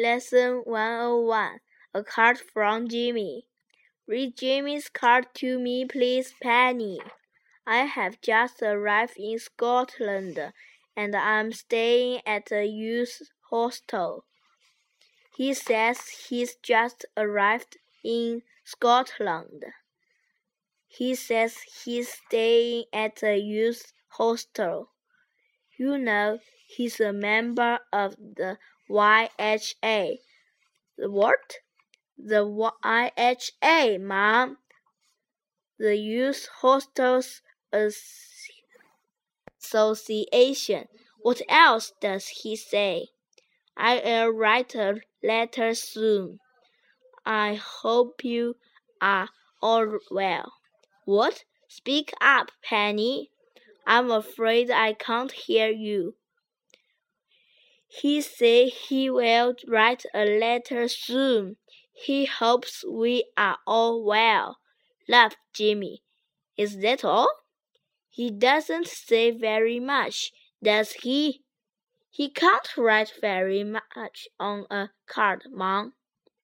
Lesson 101 A Card from Jimmy. Read Jimmy's card to me, please, Penny. I have just arrived in Scotland and I'm staying at a youth hostel. He says he's just arrived in Scotland. He says he's staying at a youth hostel. You know, he's a member of the YHA. The what? The YHA, Mom. The Youth Hostels Association. What else does he say? I'll write a letter soon. I hope you are all well. What? Speak up, Penny. I'm afraid I can't hear you. He said he will write a letter soon. He hopes we are all well, laughed Jimmy. Is that all? He doesn't say very much, does he? He can't write very much on a card, Mom.